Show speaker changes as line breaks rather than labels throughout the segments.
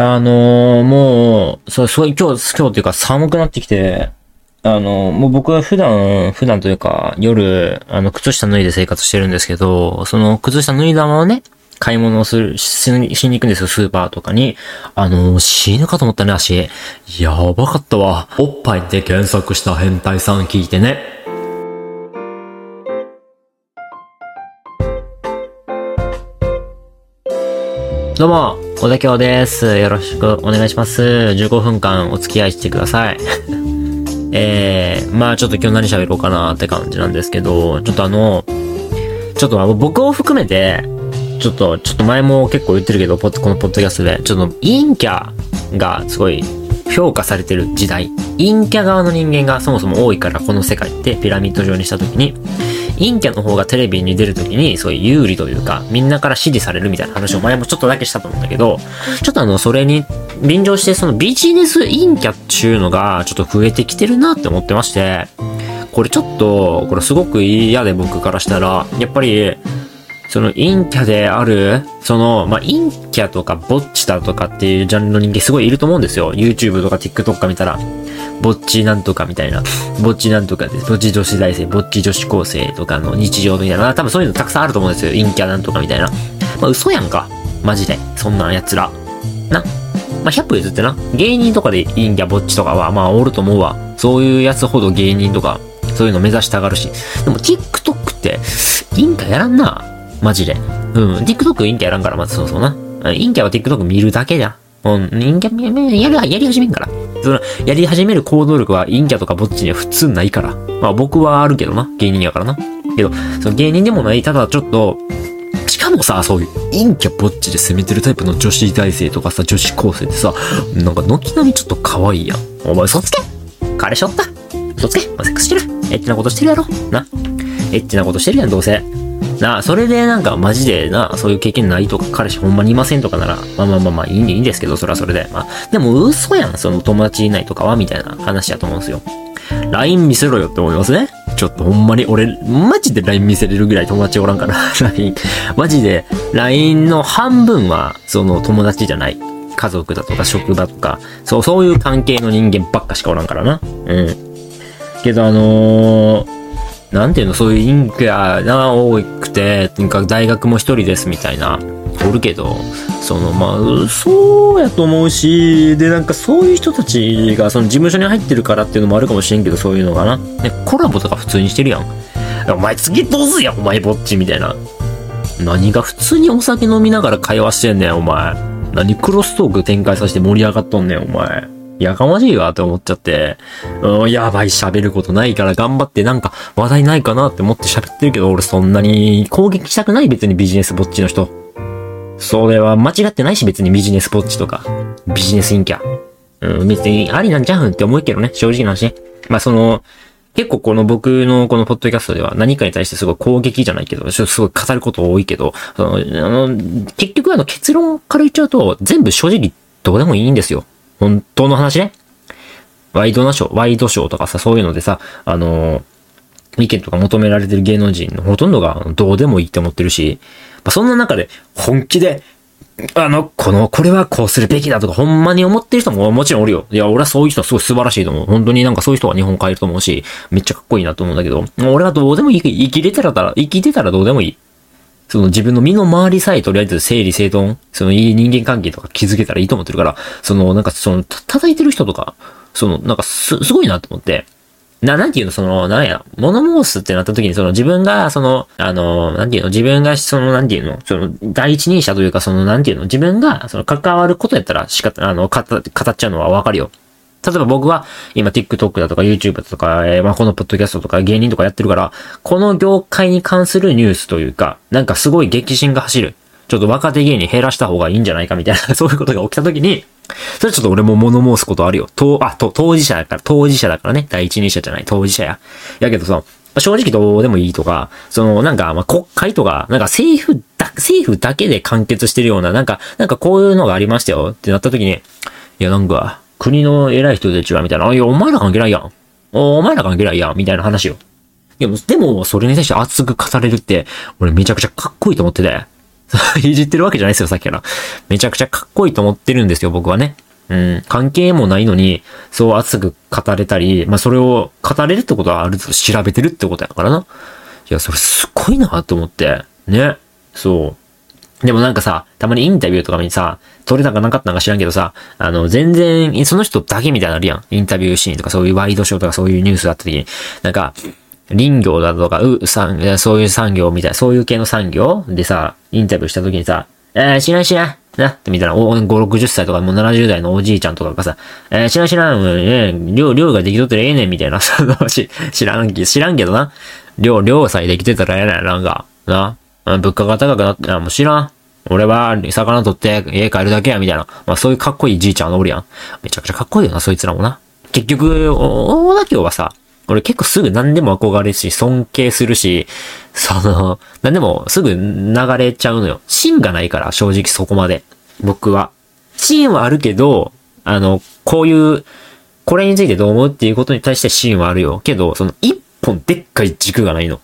あのー、もう、そう、すごい今日、今日っていうか寒くなってきて、あのー、もう僕は普段、普段というか、夜、あの、靴下脱いで生活してるんですけど、その靴下脱いだままね、買い物をする、しに行くんですよ、スーパーとかに。あのー、死ぬかと思ったね、足。やばかったわ。おっぱいって検索した変態さん聞いてね。どうも、小田京です。よろしくお願いします。15分間お付き合いしてください。えー、まあちょっと今日何喋ろうかなって感じなんですけど、ちょっとあの、ちょっと僕を含めて、ちょっと、ちょっと前も結構言ってるけど、このポッドキャストで、ちょっと陰キャがすごい評価されてる時代。陰キャ側の人間がそもそも多いからこの世界ってピラミッド状にした時に、陰キャの方がテレビに出るときに、そういう有利というか、みんなから支持されるみたいな話を前もちょっとだけしたと思うんだけど、ちょっとあの、それに便乗して、そのビジネス陰キャっていうのが、ちょっと増えてきてるなって思ってまして、これちょっと、これすごく嫌で僕からしたら、やっぱり、その陰キャである、その、まあ、陰キャとかぼっちだとかっていうジャンルの人間すごいいると思うんですよ。YouTube とか TikTok か見たら。ぼっちなんとかみたいな。ぼっちなんとかです。ぼっち女子大生、ぼっち女子高生とかの日常みたいな。多分そういうのたくさんあると思うんですよ。陰キャなんとかみたいな。まあ嘘やんか。マジで。そんな奴ら。な。まあ、100歩譲ってな。芸人とかで陰キャぼっちとかは、まあ、おると思うわ。そういうやつほど芸人とか、そういうの目指したがるし。でも TikTok って、陰キャやらんな。マジで。うん。TikTok 陰キャやらんから、まずそうそうな。陰キャは TikTok 見るだけじゃ。うん、陰キャ、やる、やり始めんから。その、やり始める行動力は陰キャとかぼっちには普通ないから。まあ僕はあるけどな。芸人やからな。けど、その芸人でもない、ただちょっと、しかもさ、そういう陰キャぼっちで攻めてるタイプの女子大生とかさ、女子高生ってさ、なんか軒並みちょっと可愛いやん。お前嘘つけ彼氏おった嘘つけセックスしてるエッチなことしてるやろな。エッチなことしてるやん、どうせ。なあ、それでなんかマジでな、そういう経験ないとか、彼氏ほんまにいませんとかなら、まあまあまあまあいいんでいいんですけど、それはそれで。まあ、でも嘘やん、その友達いないとかは、みたいな話やと思うんですよ。LINE 見せろよって思いますね。ちょっとほんまに俺、マジで LINE 見せれるぐらい友達おらんから、LINE。マジで、LINE の半分は、その友達じゃない。家族だとか職場とか、そう、そういう関係の人間ばっかしかおらんからな。うん。けどあのー、なんていうの、そういう陰キャが多くて、とにかく大学も一人ですみたいな、おるけど、その、まあ、そうやと思うし、で、なんかそういう人たちが、その事務所に入ってるからっていうのもあるかもしれんけど、そういうのがな。ね、コラボとか普通にしてるやん。お前次どうすやお前ぼっちみたいな。何が普通にお酒飲みながら会話してんねん、お前。何クロストーク展開させて盛り上がっとんねん、お前。やかましいわって思っちゃって、うん、やばい喋ることないから頑張ってなんか話題ないかなって思って喋ってるけど、俺そんなに攻撃したくない別にビジネスぼっちの人。それは間違ってないし別にビジネスぼっちとか、ビジネス陰キャ。うん、別にありなんじゃんって思うけどね、正直な話ね。まあその、結構この僕のこのポッドキャストでは何かに対してすごい攻撃じゃないけど、すごい語ること多いけど、その、あの、結局あの結論から言っちゃうと、全部正直どうでもいいんですよ。本当の話ね。ワイドなショー、ワイドショーとかさ、そういうのでさ、あのー、意見とか求められてる芸能人のほとんどがどうでもいいって思ってるし、まあ、そんな中で本気で、あの、この、これはこうするべきだとか、ほんまに思ってる人ももちろんおるよ。いや、俺はそういう人はすごい素晴らしいと思う。本当になんかそういう人は日本変えると思うし、めっちゃかっこいいなと思うんだけど、俺はどうでもいい、生きれてたら、生きてたらどうでもいい。その自分の身の回りさえとりあえず整理整頓、そのいい人間関係とか築けたらいいと思ってるから、そのなんかその叩いてる人とか、そのなんかす、すごいなと思って、な、なんていうの、その、なんや、物申すってなった時に、その自分が、その、あの、なんていうの、自分が、その、なんていうの、その、第一人者というか、その、なんていうの、自分が、その、関わることやったら、しか、あの、語っちゃうのはわかるよ。例えば僕は今 TikTok だとか YouTube だとか、えー、まあこのポッドキャストとか芸人とかやってるから、この業界に関するニュースというか、なんかすごい激震が走る。ちょっと若手芸人減らした方がいいんじゃないかみたいな、そういうことが起きた時に、それちょっと俺も物申すことあるよ。と、あ、と、当事者だから、当事者だからね。第一人者じゃない、当事者や。やけどさ、正直どうでもいいとか、その、なんか、ま、国会とか、なんか政府だ、政府だけで完結してるような、なんか、なんかこういうのがありましたよってなった時に、いや、なんか、国の偉い人たちは、みたいな、あ、いや、お前ら関係ないやん。お前ら関係ないやん、みたいな話よ。いや、でも、それに対して熱く語れるって、俺めちゃくちゃかっこいいと思ってて。いじってるわけじゃないですよ、さっきから。めちゃくちゃかっこいいと思ってるんですよ、僕はね。うん、関係もないのに、そう熱く語れたり、まあそれを語れるってことはあると調べてるってことやからな。いや、それすごいなと思って。ね。そう。でもなんかさ、たまにインタビューとかにさ、撮れたかなかったのか知らんけどさ、あの、全然、その人だけみたいなのあるやん。インタビューシーンとかそういうワイドショーとかそういうニュースだった時に、なんか、林業だとか、う、産、そういう産業みたいな、そういう系の産業？でさ、インタビューした時にさ、えー、知らん知らん、な、みたいな、お5、60歳とかもう70代のおじいちゃんとかがさ、えー、知らん知らん、えー、量、量ができとったらええねん、みたいな、その、知らん、知らんけどな。量、量さえできてたらええねん、なんか、な。物価が高くなって、もう知らん。俺は、魚取って家帰るだけや、みたいな。まあそういうかっこいいじいちゃんおるやん。めちゃくちゃかっこいいよな、そいつらもな。結局、大田京はさ、俺結構すぐ何でも憧れるし、尊敬するし、その、何でもすぐ流れちゃうのよ。芯がないから、正直そこまで。僕は。芯はあるけど、あの、こういう、これについてどう思うっていうことに対して芯はあるよ。けど、その一本でっかい軸がないの。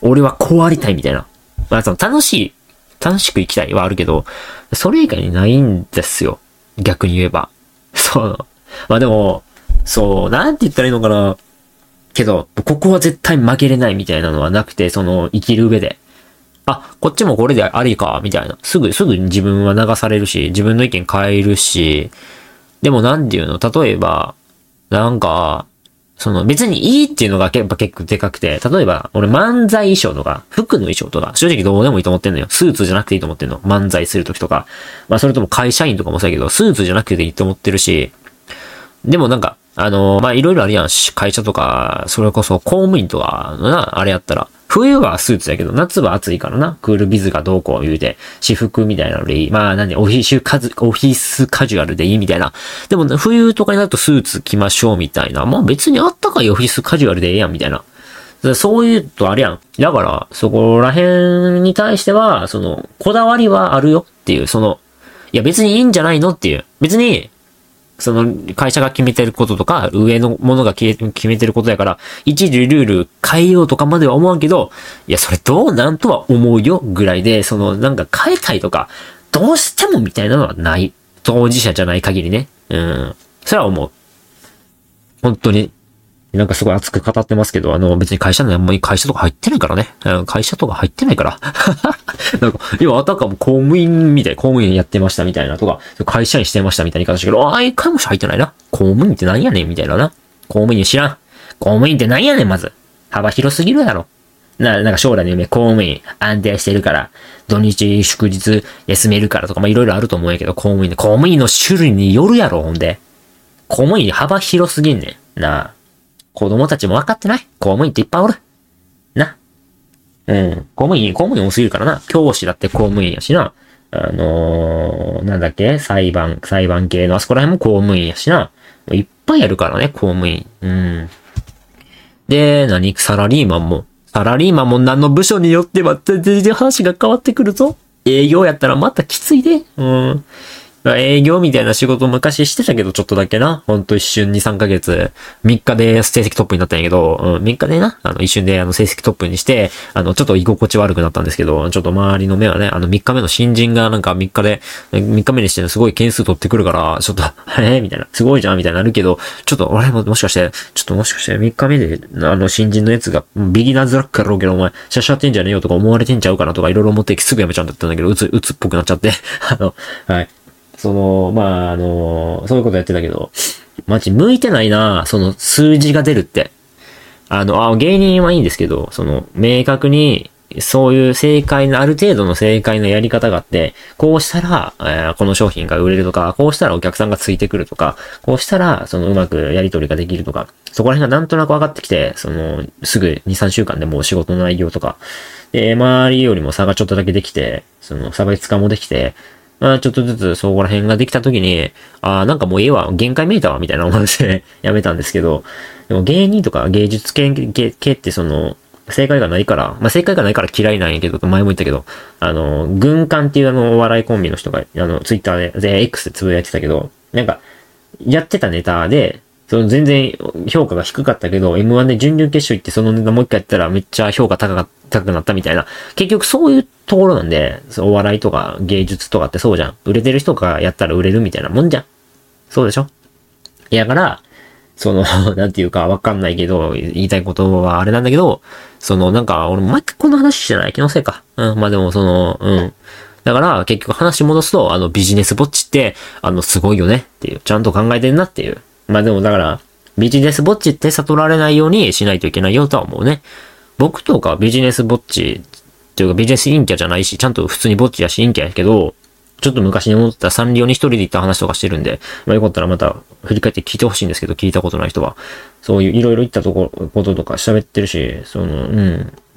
俺はこうありたいみたいな。まあ、その楽しい、楽しく生きたいはあるけど、それ以外にないんですよ。逆に言えば。そう。まあでも、そう、なんて言ったらいいのかな。けど、ここは絶対負けれないみたいなのはなくて、その、生きる上で。あ、こっちもこれでありか、みたいな。すぐ、すぐ自分は流されるし、自分の意見変えるし、でもなんていうの？例えば、なんか、その別にいいっていうのがやっぱ結構でかくて、例えば俺漫才衣装とか、服の衣装とか、正直どうでもいいと思ってんのよ。スーツじゃなくていいと思ってんの。漫才するときとか。まあそれとも会社員とかもそうやけど、スーツじゃなくていいと思ってるし、でもなんか、あのー、まあ、いろいろあるやん。会社とか、それこそ公務員とかのな、あれやったら。冬はスーツやけど、夏は暑いからな。クールビズがどうこう言うて、私服みたいなのでいい。まあ、なんで、オフィスカ、ジュアルでいいみたいな。でも、冬とかになるとスーツ着ましょうみたいな。まあ別にあったかいオフィスカジュアルでええやんみたいな。そういうとあるやん。だから、そこら辺に対しては、その、こだわりはあるよっていう、その、いや別にいいんじゃないのっていう。別に、その会社が決めてることとか、上のものが決めてることやから、一時ルール変えようとかまでは思わんけど、いや、それどうなんとは思うよぐらいで、そのなんか変えたいとか、どうしてもみたいなのはない。当事者じゃない限りね。うん。それは思う。本当に。なんかすごい熱く語ってますけど、あの、別に会社のあんまり会社とか入ってないからね。会社とか入ってないから。なんか、今あたかも公務員みたい、公務員やってましたみたいなとか、会社員してましたみたいな言い方したけど、ああ、一回も入ってないな。公務員って何やねんみたいなな。公務員知らん。公務員って何やねん、まず。幅広すぎるやろ。な、なんか将来の夢、公務員安定してるから、土日祝日休めるからとか、まあいろいろあると思うんやけど、公務員で、公務員の種類によるやろ、ほんで。公務員幅広すぎんねん。なあ。子供たちも分かってない。公務員っていっぱいおる。な。うん。公務員、公務員多すぎるからな。教師だって公務員やしな。あのー、なんだっけ？裁判、裁判系のあそこら辺も公務員やしな。いっぱいやるからね、公務員。うん。で、何？サラリーマンも。サラリーマンも何の部署によっては全然話が変わってくるぞ。営業やったらまたきついで。うん。営業みたいな仕事昔してたけど、ちょっとだけな。ほんと一瞬2、3ヶ月、3日で成績トップになったんやけど、うん、3日でな、あの、一瞬であの、成績トップにして、あの、ちょっと居心地悪くなったんですけど、ちょっと周りの目はね、あの、3日目の新人がなんか3日で、3日目にしてすごい件数取ってくるから、ちょっと、え？ー、みたいな、すごいじゃんみたいになるけど、ちょっと、俺ももしかして、ちょっともしかして3日目で、あの、新人のやつが、ビギナーズラックやろうけど、お前、シャシャってんじゃねえよとか思われてんちゃうかなとか、いろいろ思ってすぐやめちゃうんだったんだけど、うつ、うつっぽくなっちゃって、あの、はい。その、まあ、あの、そういうことやってたけど、マジ向いてないな、その数字が出るって。あの、あ、芸人はいいんですけど、その、明確に、そういう正解の、ある程度の正解のやり方があって、こうしたら、えー、この商品が売れるとか、こうしたらお客さんがついてくるとか、こうしたら、そのうまくやり取りができるとか、そこら辺がなんとなく分かってきて、その、すぐ2、3週間でもう仕事の内容とか、で、周りよりも差がちょっとだけできて、その差別化もできて、まあ、ちょっとずつそこら辺ができた時に、ああ、なんかもうええわ、限界見えたわ、みたいな思って やめたんですけど、でも芸人とか芸術系系ってその、正解がないから、まあ、正解がないから嫌いなんやけど、前も言ったけど、あの、軍艦っていうあの、お笑いコンビの人が、あの、ツイッターで、で、X でつぶやいてたけど、なんか、やってたネタで、その全然評価が低かったけど、M1 で準々決勝行ってそのネタもう一回やったらめっちゃ評価高か高くなったみたいな。結局そういうところなんで、お笑いとか芸術とかってそうじゃん。売れてる人がやったら売れるみたいなもんじゃん。そうでしょ？いやから、その、なんていうかわかんないけど、言いたいことはあれなんだけど、その、なんか、俺毎回この話してない気のせいか。うん、まあでもその、うん。だから、結局話戻すと、あの、ビジネスぼっちって、あの、すごいよねっていう、ちゃんと考えてんなっていう。まあでもだから、ビジネスぼっちって悟られないようにしないといけないよとは思うね。僕とかビジネスぼっちっていうかビジネス陰キャじゃないし、ちゃんと普通にぼっちやし陰キャやけど、ちょっと昔に思ったサンリオに一人で行った話とかしてるんで、まあよかったらまた振り返って聞いてほしいんですけど、聞いたことない人は。そういういろいろ言ったところ、こととか喋ってるし、その、う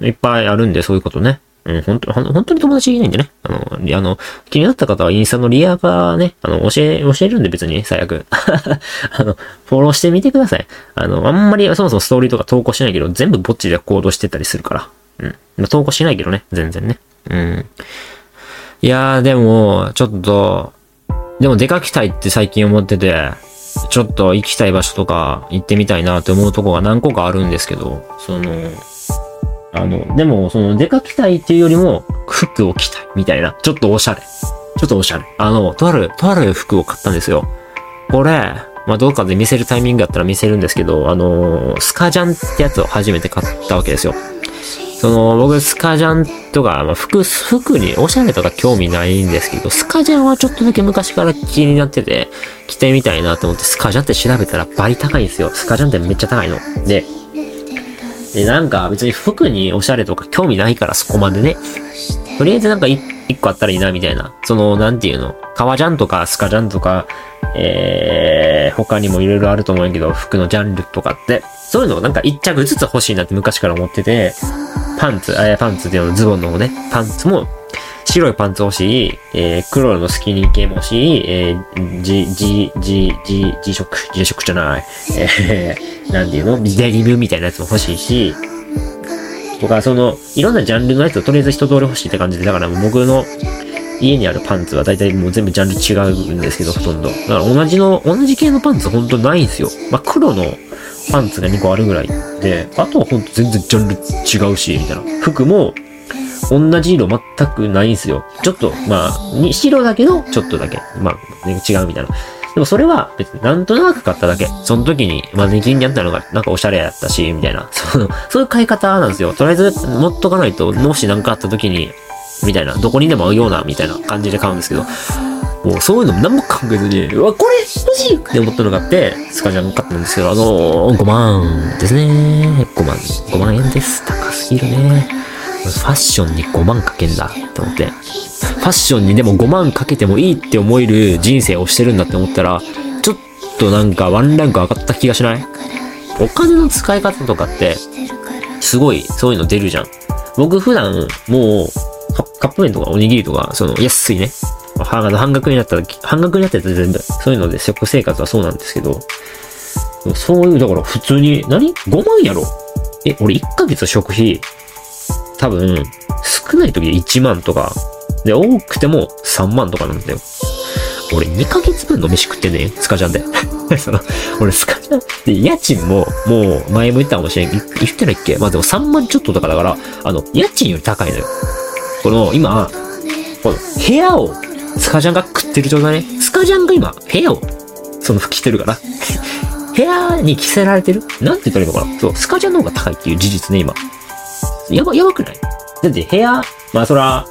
ん、いっぱいあるんで、そういうことね。うん、本当本当に友達いないんでね。あの、あの、気になった方はインスタのリアがね、あの、教え、教えるんで別に、最悪。あの、フォローしてみてください。あの、あんまりそもそもストーリーとか投稿しないけど、全部ぼっちで行動してたりするから。うん。投稿しないけどね、全然ね。うん。いやー、でも、ちょっと、でも出かけたいって最近思ってて、ちょっと行きたい場所とか行ってみたいなって思うとこが何個かあるんですけど、その、あの、でも、その出かけたいっていうよりも、服を着たいみたいな、ちょっとおしゃれ。ちょっとおしゃれ。あの、とある、とある服を買ったんですよ。これ、まあ、どうかで見せるタイミングだったら見せるんですけど、あのスカジャンってやつを初めて買ったわけですよ。その、僕、スカジャンとか、まあ、服、服におしゃれとか興味ないんですけど、スカジャンはちょっとだけ昔から気になってて、着てみたいなと思って、スカジャンって調べたら倍高いんですよ。スカジャンってめっちゃ高いの。で、で、なんか別に服におしゃれとか興味ないからそこまでね。とりあえずなんか一個あったらいいな、みたいな。その、なんていうの？革ジャンとかスカジャンとか、えー、他にもいろいろあると思うんやけど、服のジャンルとかって、そういうのをなんか一着ずつ欲しいなって昔から思ってて、パンツ、えー、パンツっていうのズボンの方ね、パンツも、白いパンツ欲しい、えー、黒のスキニー系も欲しい、えー、G、G、G、G、G 色、G 色じゃない、えー、なんていうの？デニムみたいなやつも欲しいし、とか、その、いろんなジャンルのやつをとりあえず一通り欲しいって感じで、だから僕の家にあるパンツは大体もう全部ジャンル違うんですけど、ほとんど。だから同じの、同じ系のパンツほんとないんですよ。まあ、黒のパンツが2個あるぐらいで、あとはほんと全然ジャンル違うし、みたいな。服も、同じ色全くないんすよ。ちょっと、まあ、に白だけど、ちょっとだけ。まあ、ね、違うみたいな。でもそれは別になんとなく買っただけ。その時に、まあ、ネキにあったのがなんかおしゃれやったし、みたいな。その、そういう買い方なんですよ。とりあえず持っとかないと、もし何かあった時に、みたいな、どこにでも合うような、みたいな感じで買うんですけど、もうそういうのも何も考えずに、うわ、これ欲しいって思ったのがあって、スカジャン買ったんですけど、あのー、5万ですね。5万、5万円です。高すぎるね。ファッションに5万かけんだって思って。ファッションにでも5万かけてもいいって思える人生をしてるんだって思ったら、ちょっとなんかワンランク上がった気がしない？お金の使い方とかって、すごいそういうの出るじゃん。僕普段もうカップ麺とかおにぎりとか、その安いね、半額になったら、半額になったら全部、そういうので食生活はそうなんですけど、そういう、だから普通に、何 ?5 万やろ？え、俺1ヶ月食費、多分、少ない時で1万とか、で、多くても3万とかなんだよ。俺2ヶ月分の飯食ってね、スカジャンで。その、俺スカジャンって家賃も、もう前も言ったかもしれん。言ってないっけ？まあでも3万ちょっととかだから、あの、家賃より高いのよ。この、今、この部屋をスカジャンが食ってる状態ね。スカジャンが今、部屋を、その、着てるから。部屋に着せられてる？なんて言ったらいいのかな？そう、スカジャンの方が高いっていう事実ね、今。やば、やばくない？だって部屋、まあそら、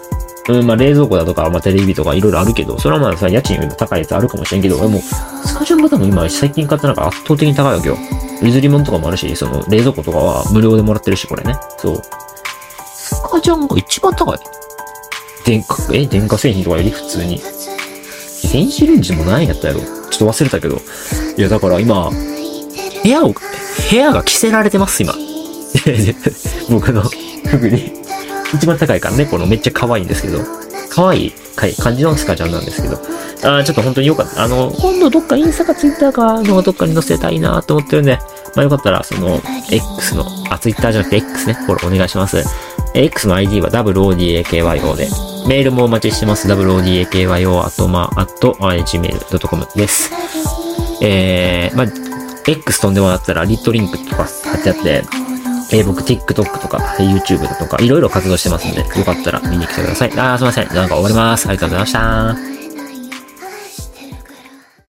うん、まあ冷蔵庫だとか、まあテレビとかいろいろあるけど、それはまあさ、家賃よりも高いやつあるかもしれんけど、でも、スカジャンが多分今、最近買ったなんか圧倒的に高いわけよ。譲り物とかもあるし、その冷蔵庫とかは無料でもらってるし、これね。そう。スカジャンが一番高い。電化、え、電化製品とかより普通に。電子レンジもないやったやろ。ちょっと忘れたけど。いや、だから今、部屋を、部屋が着せられてます、今。僕の服に。一番高いからね、このめっちゃ可愛いんですけど。可愛い感じのスカちゃんなんですけど。あちょっと本当によかった。あの、今度どっかインスタかツイッターかのどっかに載せたいなと思ってるんで、まあよかったら、その、X の、あ、ツイッターじゃなくて X ね、フォローお願いします。X の ID は WODAKYO で、メールもお待ちしてます。WODAKYO アットマー、ト、gmail.com です。えー、まあ、X 飛んでもらったら、リットリンクとか貼ってあって、えー、僕 TikTok とか YouTube とかいろいろ活動してますので、よかったら見に来てください。あー、すいません。なんか終わります。ありがとうございました。